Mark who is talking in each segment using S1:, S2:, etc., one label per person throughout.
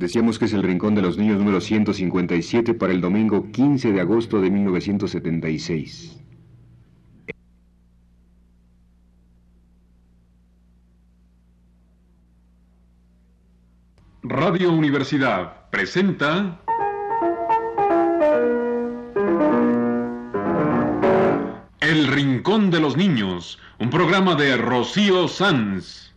S1: Decíamos que es el Rincón de los Niños número 157 para el domingo 15 de agosto de 1976.
S2: Radio Universidad presenta El Rincón de los Niños, un programa de Rocío Sanz.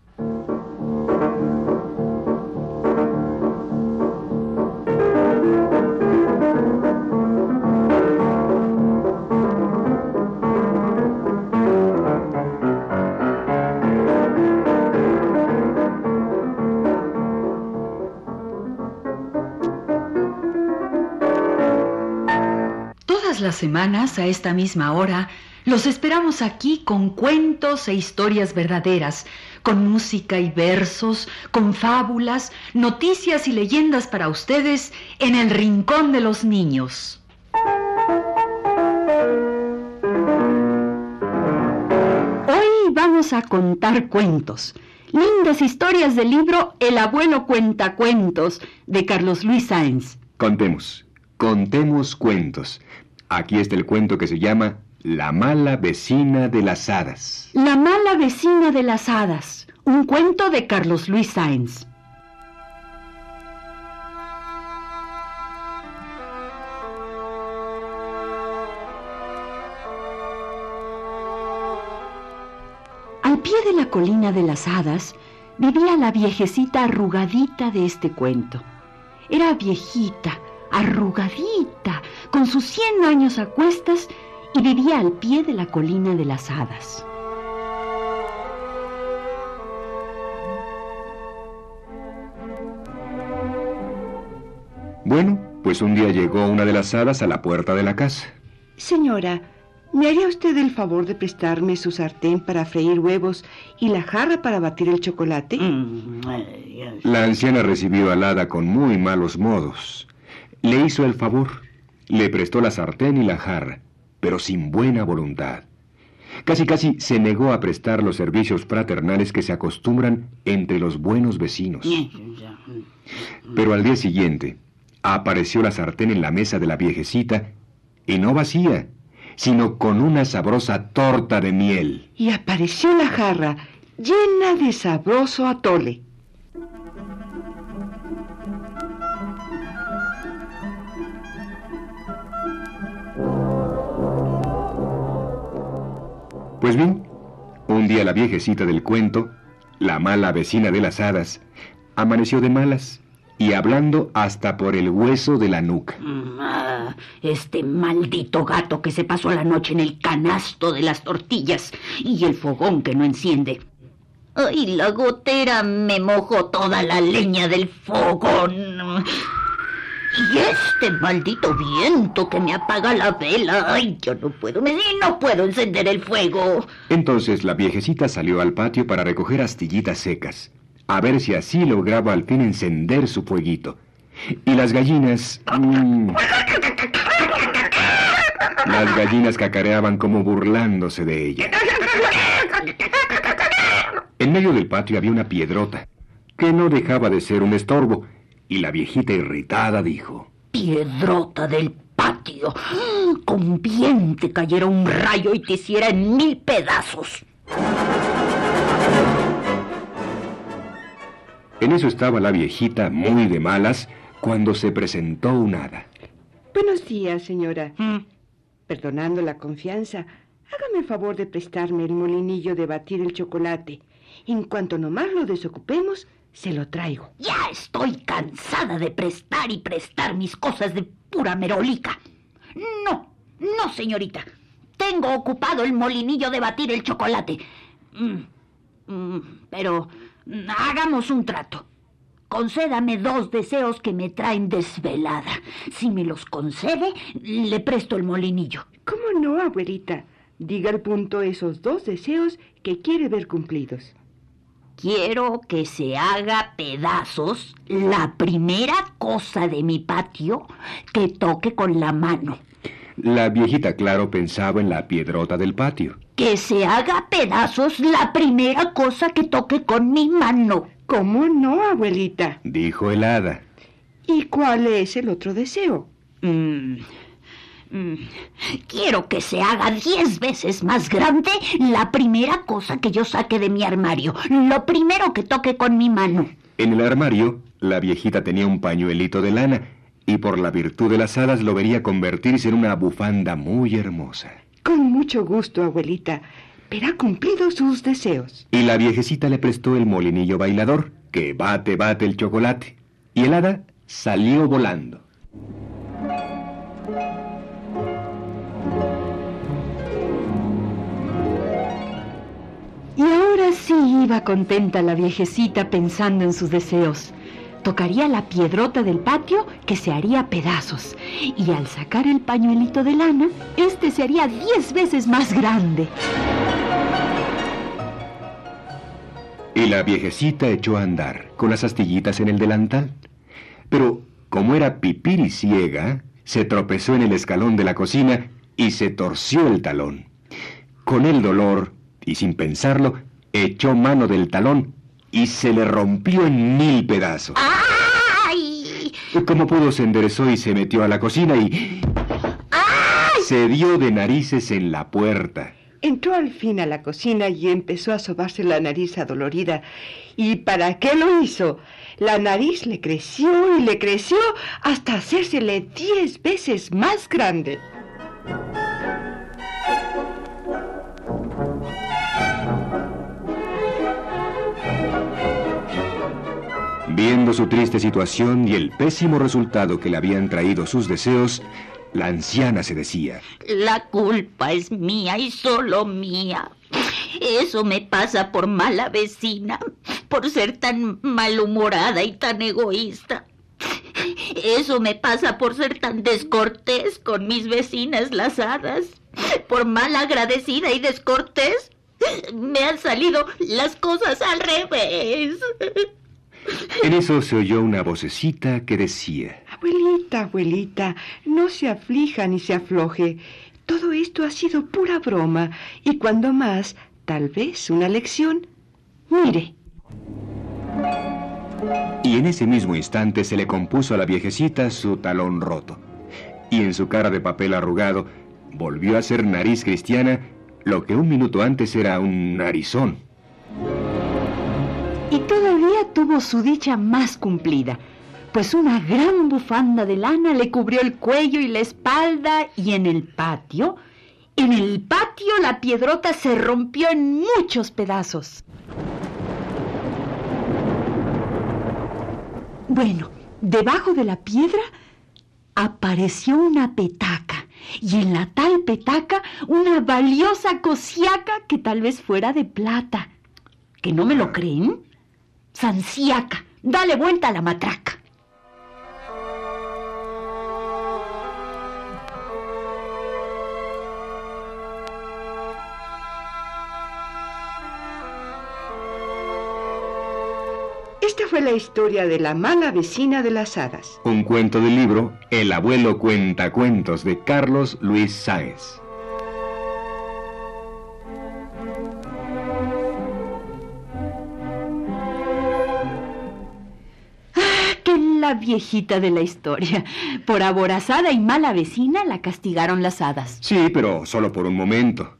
S3: Todas las semanas, a esta misma hora, los esperamos aquí con cuentos e historias verdaderas, con música y versos, con fábulas, noticias y leyendas para ustedes en el Rincón de los Niños. Hoy vamos a contar cuentos, lindas historias del libro El abuelo cuenta cuentos de Carlos Luis Sáenz.
S1: Contemos, contemos cuentos. Aquí está el cuento que se llama La mala vecina de las hadas.
S3: La mala vecina de las hadas, un cuento de Carlos Luis Sáenz. Al pie de la colina de las hadas vivía la viejecita arrugadita de este cuento. Era viejita, arrugadita, con sus cien años a cuestas y vivía al pie de la colina de las hadas.
S1: Bueno, pues un día llegó una de las hadas a la puerta de la casa.
S4: Señora, ¿me haría usted el favor de prestarme su sartén para freír huevos y la jarra para batir el chocolate?
S1: La anciana recibió al hada con muy malos modos. Le hizo el favor, le prestó la sartén y la jarra, pero sin buena voluntad. Casi casi se negó a prestar los servicios fraternales que se acostumbran entre los buenos vecinos. Pero al día siguiente apareció la sartén en la mesa de la viejecita y no vacía, sino con una sabrosa torta de miel.
S4: Y apareció la jarra llena de sabroso atole.
S1: Pues bien, un día la viejecita del cuento, la mala vecina de las hadas, amaneció de malas y hablando hasta por el hueso de la nuca.
S5: Ah, este maldito gato que se pasó la noche en el canasto de las tortillas y el fogón que no enciende. Ay, la gotera me mojó toda la leña del fogón. Y este maldito viento que me apaga la vela. Ay, yo no puedo no puedo encender el fuego.
S1: Entonces la viejecita salió al patio para recoger astillitas secas, a ver si así lograba al fin encender su fueguito. Y las gallinas... mm, las gallinas cacareaban como burlándose de ella. En medio del patio había una piedrota, que no dejaba de ser un estorbo, y la viejita irritada dijo...
S5: Piedrota del patio. Con bien te cayera un rayo y te hiciera en mil pedazos.
S1: En eso estaba la viejita muy de malas cuando se presentó un hada.
S4: Buenos días, señora.
S5: Mm.
S4: Perdonando la confianza, hágame el favor de prestarme el molinillo de batir el chocolate. En cuanto nomás lo desocupemos, se lo traigo.
S5: Ya estoy cansada de prestar y prestar mis cosas de pura merolica. No, no, señorita. Tengo ocupado el molinillo de batir el chocolate. Mm, mm, pero mm, hagamos un trato. Concédame dos deseos que me traen desvelada. Si me los concede, le presto el molinillo.
S4: ¿Cómo no, abuelita? Diga al punto esos dos deseos que quiere ver cumplidos.
S5: Quiero que se haga pedazos la primera cosa de mi patio que toque con la mano.
S1: La viejita, claro, pensaba en la piedrota del patio.
S5: Que se haga pedazos la primera cosa que toque con mi mano.
S4: ¿Cómo no, abuelita?
S1: Dijo el hada.
S4: ¿Y cuál es el otro deseo?
S5: Mm, quiero que se haga diez veces más grande la primera cosa que yo saque de mi armario, lo primero que toque con mi mano.
S1: En el armario, la viejita tenía un pañuelito de lana y por la virtud de las hadas lo vería convertirse en una bufanda muy hermosa.
S4: Con mucho gusto, abuelita, pero ha cumplido sus deseos.
S1: Y la viejecita le prestó el molinillo bailador, que bate, bate el chocolate. Y el hada salió volando.
S3: Y ahora sí iba contenta la viejecita pensando en sus deseos. Tocaría la piedrota del patio que se haría pedazos. Y al sacar el pañuelito de lana, este se haría diez veces más grande.
S1: Y la viejecita echó a andar con las astillitas en el delantal. Pero como era pipiri ciega, se tropezó en el escalón de la cocina y se torció el talón. Con el dolor, y sin pensarlo, echó mano del talón y se le rompió en mil pedazos.
S5: ¡Ay!
S1: Como pudo, se enderezó y se metió a la cocina y... Se dio de narices en la puerta.
S4: Entró al fin a la cocina y empezó a sobarse la nariz adolorida. ¿Y para qué lo hizo? La nariz le creció y le creció hasta hacérsele diez veces más grande.
S1: Viendo su triste situación y el pésimo resultado que le habían traído sus deseos, la anciana se decía,
S5: La culpa es mía y solo mía. Eso me pasa por mala vecina, por ser tan malhumorada y tan egoísta. Eso me pasa por ser tan descortés con mis vecinas las hadas, por mal agradecida y descortés. Me han salido las cosas al revés.
S1: En eso se oyó una vocecita que decía,
S4: Abuelita, abuelita, no se aflija ni se afloje. Todo esto ha sido pura broma y cuando más, tal vez una lección. Mire,
S1: y en ese mismo instante se le compuso a la viejecita su talón roto. Y en su cara de papel arrugado volvió a ser nariz cristiana lo que un minuto antes era un narizón.
S3: Y todavía tuvo su dicha más cumplida, pues una gran bufanda de lana le cubrió el cuello y la espalda y en el patio, en el patio la piedrota se rompió en muchos pedazos. Bueno, debajo de la piedra apareció una petaca y en la tal petaca una valiosa cosiaca que tal vez fuera de plata. ¿Que no me lo creen? Sanciaca, dale vuelta a la matraca.
S4: esta fue la historia de la mala vecina de las hadas.
S1: Un cuento del libro El abuelo cuenta cuentos de Carlos Luis Sáenz.
S3: La viejita de la historia. Por aborazada y mala vecina la castigaron las hadas.
S1: Sí, pero solo por un momento.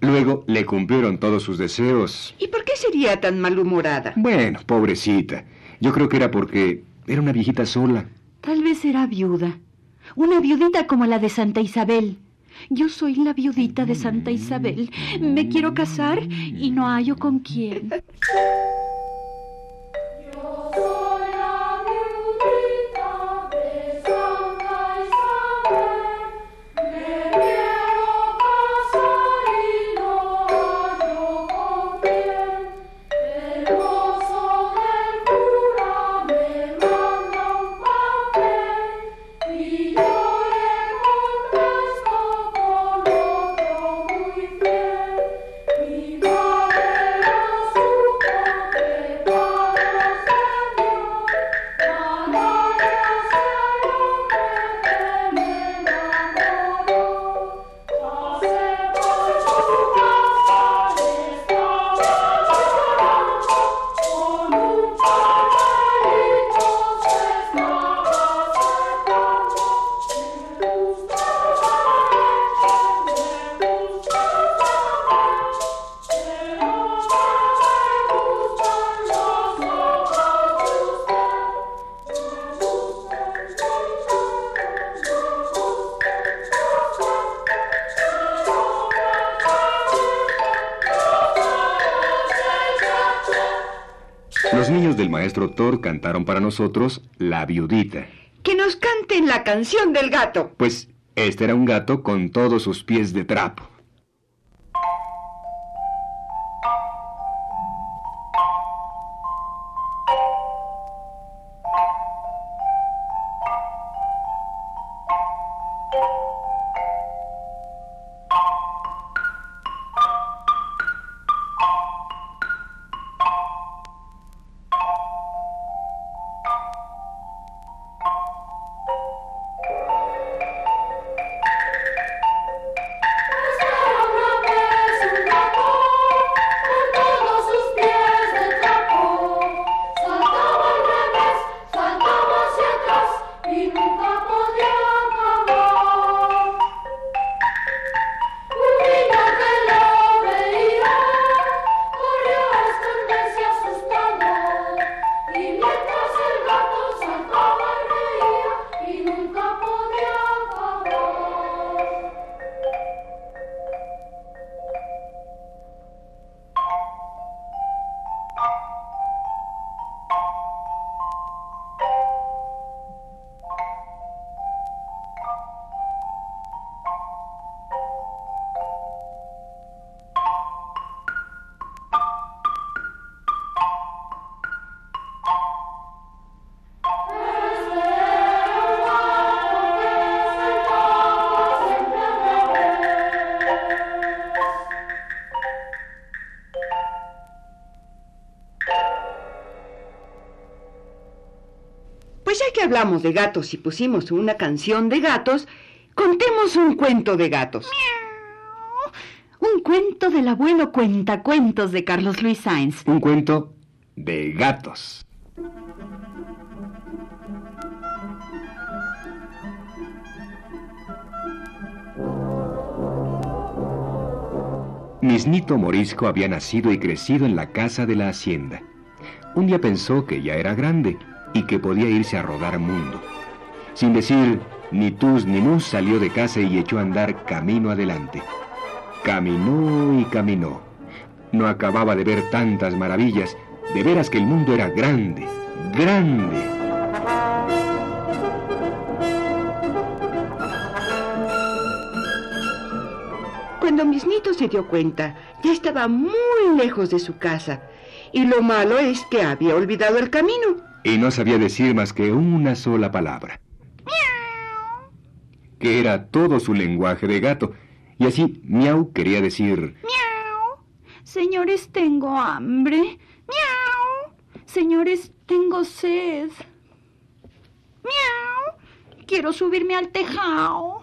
S1: Luego le cumplieron todos sus deseos.
S4: ¿Y por qué sería tan malhumorada?
S1: Bueno, pobrecita. Yo creo que era porque era una viejita sola.
S3: Tal vez era viuda. Una viudita como la de Santa Isabel. Yo soy la viudita de Santa Isabel. Me quiero casar y no hallo con quién.
S6: Del
S1: maestro Thor cantaron para nosotros La Viudita.
S4: Que nos canten la canción del gato.
S1: Pues este era un gato con todos sus pies de trapo.
S4: Hablamos de gatos y pusimos una canción de gatos, contemos un cuento de gatos.
S3: Un cuento del abuelo cuentacuentos de Carlos Luis Sainz.
S1: Un cuento de gatos. Misnito Morisco había nacido y crecido en la casa de la hacienda. Un día pensó que ya era grande y que podía irse a rodar mundo. Sin decir ni tus ni mus salió de casa y echó a andar camino adelante. Caminó y caminó. No acababa de ver tantas maravillas, de veras que el mundo era grande, grande.
S4: Cuando Misnito se dio cuenta, ya estaba muy lejos de su casa. Y lo malo es que había olvidado el camino.
S1: Y no sabía decir más que una sola palabra. Que era todo su lenguaje de gato. Y así, miau quería decir,
S3: Miau. Señores, tengo hambre. Miau. Señores, tengo sed. Miau. Quiero subirme al tejado.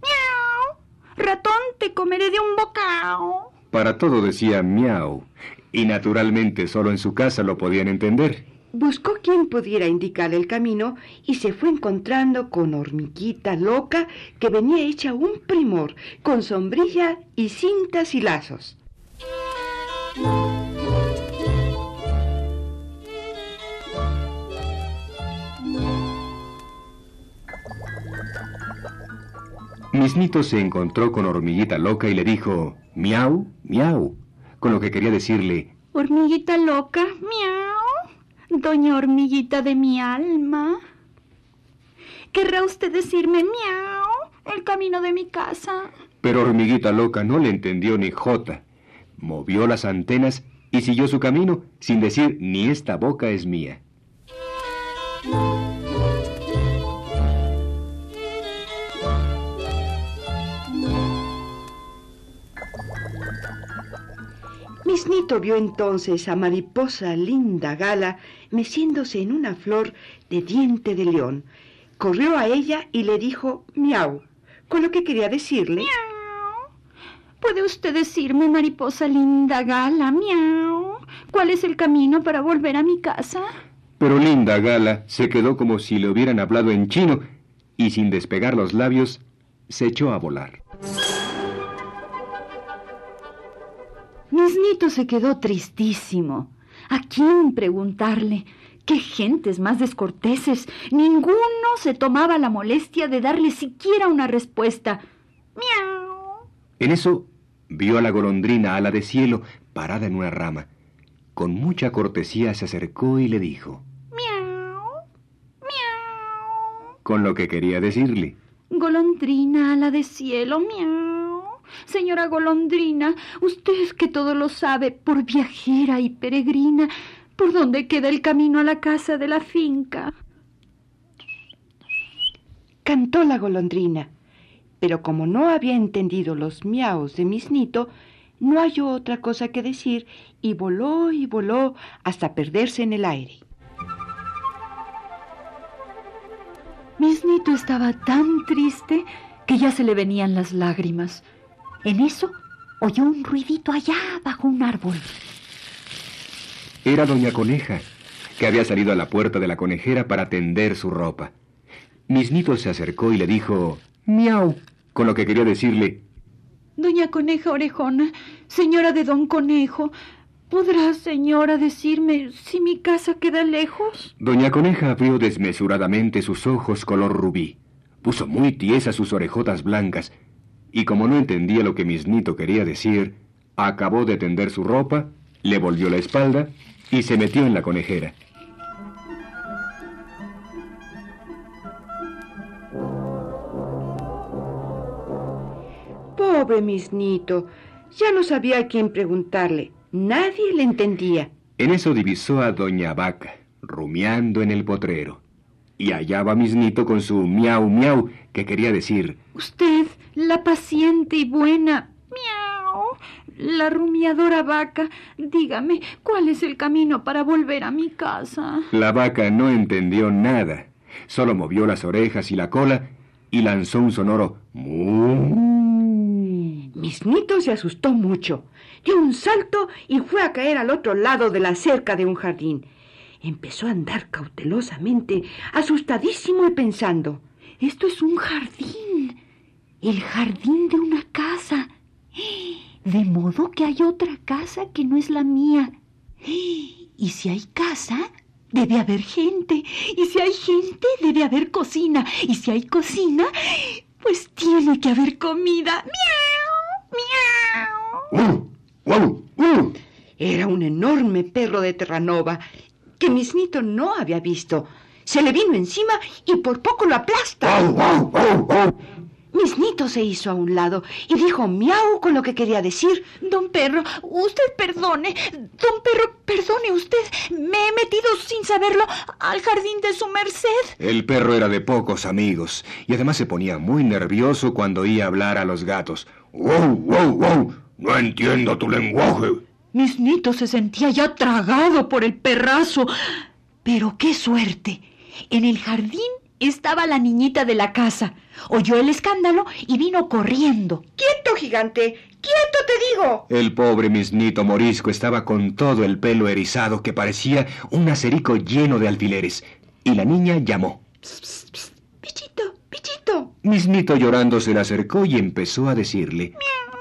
S3: Miau. Ratón, te comeré de un bocado.
S1: para todo decía miau. Y naturalmente solo en su casa lo podían entender.
S4: Buscó quien pudiera indicar el camino y se fue encontrando con hormiguita loca que venía hecha un primor, con sombrilla y cintas y lazos.
S1: Misnito se encontró con Hormiguita Loca y le dijo, miau, miau, con lo que quería decirle,
S3: Hormiguita loca, miau. Doña hormiguita de mi alma. ¿Querrá usted decirme miau? El camino de mi casa.
S1: pero Hormiguita Loca no le entendió ni jota. Movió las antenas y siguió su camino sin decir ni esta boca es mía.
S4: Misnito vio entonces a mariposa linda gala meciéndose en una flor de diente de león. Corrió a ella y le dijo miau, con lo que quería decirle
S3: Miau. ¿Puede usted decirme, mariposa linda gala, miau? ¿Cuál es el camino para volver a mi casa?
S1: Pero Linda Gala se quedó como si le hubieran hablado en chino y sin despegar los labios se echó a volar.
S3: Misnito se quedó tristísimo. ¿A quién preguntarle? ¡Qué gentes más descorteses! Ninguno se tomaba la molestia de darle siquiera una respuesta. ¡Miau!
S1: En eso vio a la golondrina ala de cielo parada en una rama con mucha cortesía se acercó y le dijo,
S5: Miau, miau.
S1: con lo que quería decirle.
S3: Golondrina ala de cielo, miau. Señora Golondrina, usted que todo lo sabe, por viajera y peregrina, ¿por dónde queda el camino a la casa de la finca?
S4: Cantó la golondrina, pero como no había entendido los miaos de Misnito, no halló otra cosa que decir y voló y voló hasta perderse en el aire.
S3: Misnito estaba tan triste que ya se le venían las lágrimas.
S5: En eso oyó un ruidito allá bajo un árbol.
S1: Era doña Coneja, que había salido a la puerta de la conejera para tender su ropa. Misnito se acercó y le dijo, miau, con lo que quería decirle,
S3: Doña Coneja Orejona, señora de Don Conejo, ¿podrá, señora, decirme si mi casa queda lejos?
S1: Doña Coneja abrió desmesuradamente sus ojos color rubí, puso muy tiesas sus orejotas blancas, y como no entendía lo que Misnito quería decir, acabó de tender su ropa, le volvió la espalda y se metió en la conejera.
S4: Pobre Misnito, ya no sabía a quién preguntarle. Nadie le entendía.
S1: En eso divisó a Doña Vaca, rumiando en el potrero. Y allá va Misnito con su miau miau, que quería decir,
S3: Usted, la paciente y buena, miau, la rumiadora vaca, dígame, ¿cuál es el camino para volver a mi casa?
S1: La vaca no entendió nada, solo movió las orejas y la cola y lanzó un sonoro.
S4: Misnito se asustó mucho, dio un salto y fue a caer al otro lado de la cerca de un jardín. Empezó a andar cautelosamente, asustadísimo y pensando.
S3: Esto es un jardín, el jardín de una casa. De modo que hay otra casa que no es la mía. Y si hay casa, debe haber gente. Y si hay gente, debe haber cocina. Y si hay cocina, pues tiene que haber comida. ¡Miau! ¡Miau!
S1: ¡Guau!
S4: Era un enorme perro de Terranova que Misnito no había visto. Se le vino encima y por poco lo aplasta. Misnito se hizo a un lado y dijo miau con lo que quería decir.
S3: Don Perro, usted perdone. Don Perro, perdone usted. Me he metido sin saberlo al jardín de su merced.
S1: El perro era de pocos amigos y además se ponía muy nervioso cuando oía hablar a los gatos. ¡Wow, wow, wow! No entiendo tu lenguaje.
S3: Misnito se sentía ya tragado por el perrazo. Pero qué suerte. En el jardín estaba la niñita de la casa. Oyó el escándalo y vino corriendo.
S4: ¡Quieto, gigante! ¡Quieto, te digo!
S1: El pobre misnito morisco estaba con todo el pelo erizado que parecía un acerico lleno de alfileres. Y la niña llamó.
S4: Pichito, pichito.
S1: Misnito llorando se le acercó y empezó a decirle.
S5: Miau,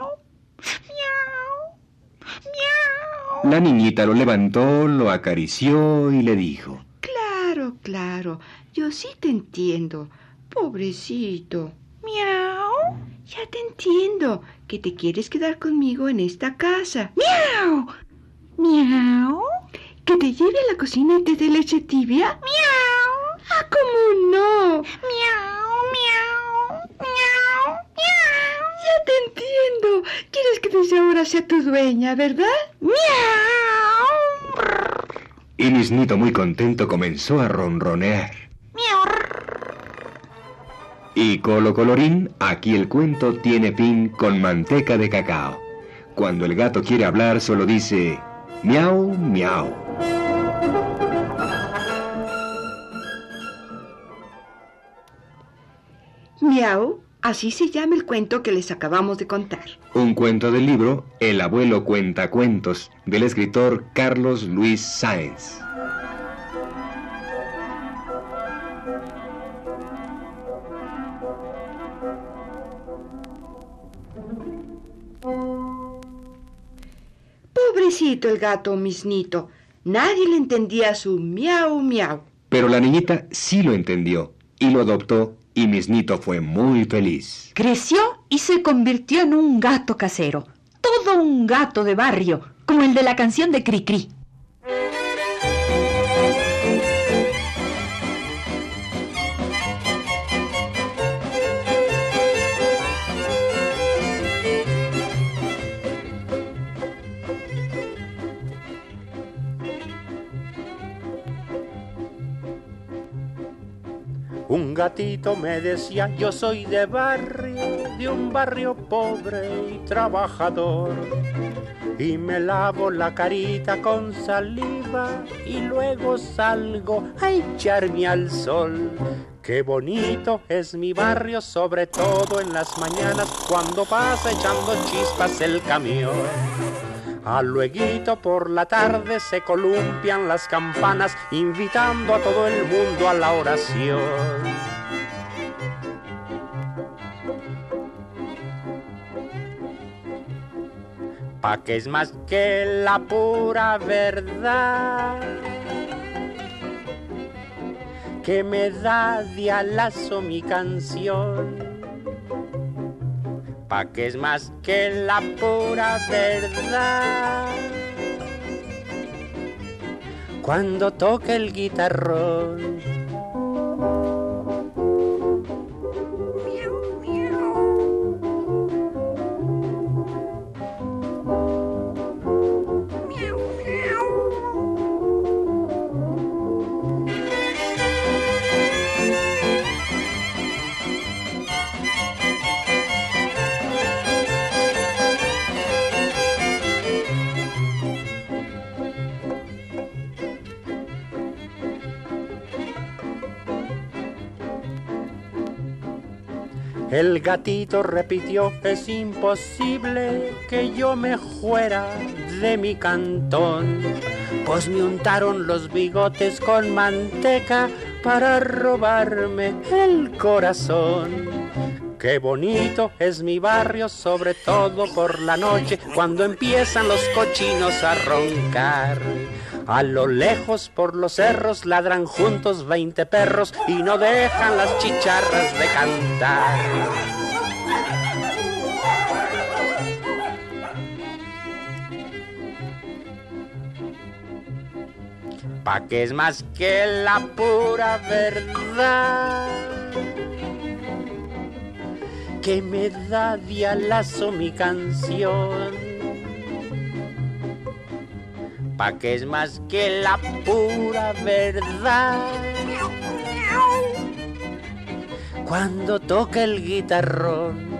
S1: La niñita lo levantó, lo acarició y le dijo.
S4: Claro, claro. Yo sí te entiendo. Pobrecito.
S5: Miau,
S4: Ya te entiendo. Que te quieres quedar conmigo en esta casa.
S5: miau, miau,
S4: Que te lleve a la cocina y te dé leche tibia.
S5: miau,
S4: Ah, ¿cómo no?
S5: miau, miau, miau, miau.
S4: Ya te entiendo. Quieres que desde ahora sea tu dueña, ¿verdad?
S5: Miau.
S1: Y Misnito muy contento comenzó a ronronear.
S5: Miau.
S1: Y Colo Colorín, aquí el cuento tiene fin con manteca de cacao. Cuando el gato quiere hablar solo dice miau, miau.
S4: Miau. Así se llama el cuento que les acabamos de contar.
S1: Un cuento del libro El abuelo cuenta cuentos del escritor Carlos Luis Sáenz.
S4: Pobrecito el gato, misnito. Nadie le entendía su miau, miau.
S1: Pero la niñita sí lo entendió y lo adoptó y Misnito fue muy feliz.
S3: Creció y se convirtió en un gato casero. Todo un gato de barrio, como el de la canción de Cricri.
S7: Gatito me decía, yo soy de barrio, de un barrio pobre y trabajador. Y me lavo la carita con saliva y luego salgo a echarme al sol. Qué bonito es mi barrio, sobre todo en las mañanas cuando pasa echando chispas el camión. A luego por la tarde se columpian las campanas invitando a todo el mundo a la oración. Pa' que es más que la pura verdad que me da de alazo mi canción pa' que es más que la pura verdad. Cuando toque el guitarrón, El gatito repitió, es imposible que yo me fuera de mi cantón, pues me untaron los bigotes con manteca para robarme el corazón. Qué bonito es mi barrio, sobre todo por la noche, cuando empiezan los cochinos a roncar. A lo lejos por los cerros ladran juntos veinte perros y no dejan las chicharras de cantar. Pa' que es más que la pura verdad que me da dialazo mi canción pa' que es más que la pura verdad. Cuando toca el guitarrón.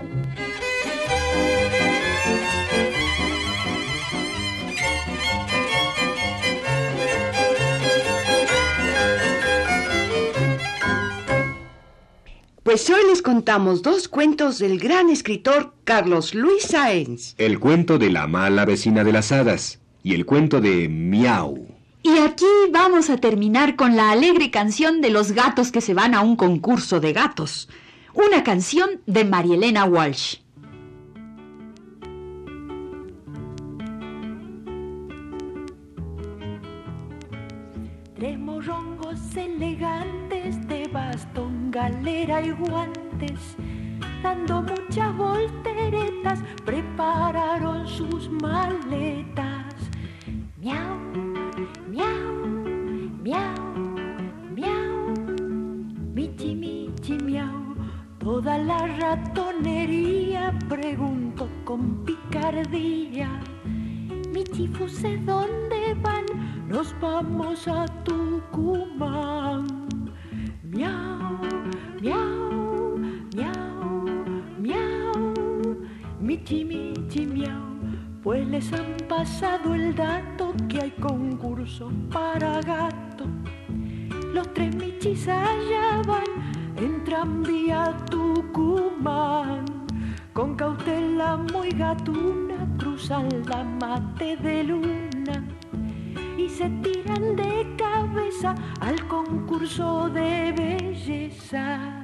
S4: Pues hoy les contamos dos cuentos del gran escritor Carlos Luis Sáenz.
S1: El cuento de la mala vecina de las hadas y el cuento de Miau.
S3: Y aquí vamos a terminar con la alegre canción de los gatos que se van a un concurso de gatos. Una canción de Marielena Walsh.
S8: Tres morrongos elegantes de bastón, galera y guantes, dando muchas volteretas, prepararon sus maletas. Miau, miau, miau, miau, michi, michi, miau. Toda la ratonería preguntó con picardía. Michi, fuse, ¿dónde van? Nos vamos a Tucumán. Miau, miau, miau, miau, michi, michi, miau. Pues les han pasado el dato que hay concurso para gato. Los tres michis allá van, entran vía Tucumán. Con cautela muy gatuna cruzan la mate de luna y se tiran de cabeza al concurso de belleza.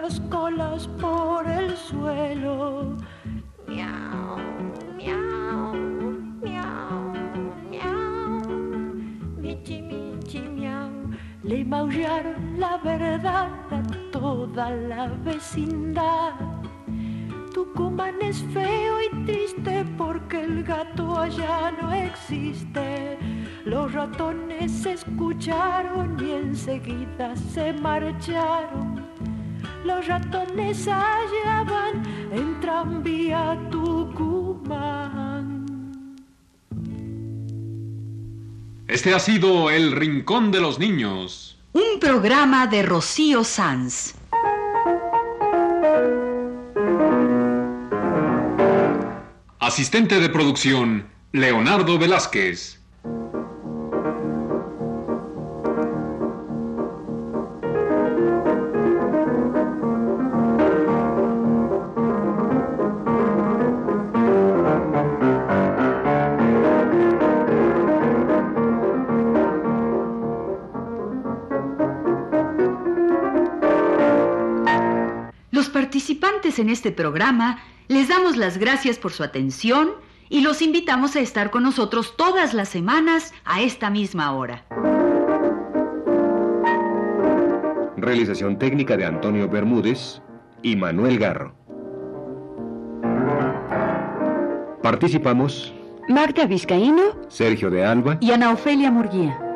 S8: las colas por el suelo. Miau, miau, miau, miau. Michi, michi, miau. Le maullaron la verdad a toda la vecindad. Tucumán es feo y triste porque el gato allá no existe. Los ratones se escucharon y enseguida se marcharon. Los ratones allá van en tranvía Tucumán.
S2: Este ha sido El Rincón de los Niños.
S3: Un programa de Rocío Sanz.
S2: Asistente de producción, Leonardo Velázquez.
S3: Participantes en este programa les damos las gracias por su atención y los invitamos a estar con nosotros todas las semanas a esta misma hora.
S1: Realización técnica de Antonio Bermúdez y Manuel Garro. Participamos
S4: Magda Vizcaíno
S1: Sergio de Alba
S3: Y Ana Ofelia Murguía.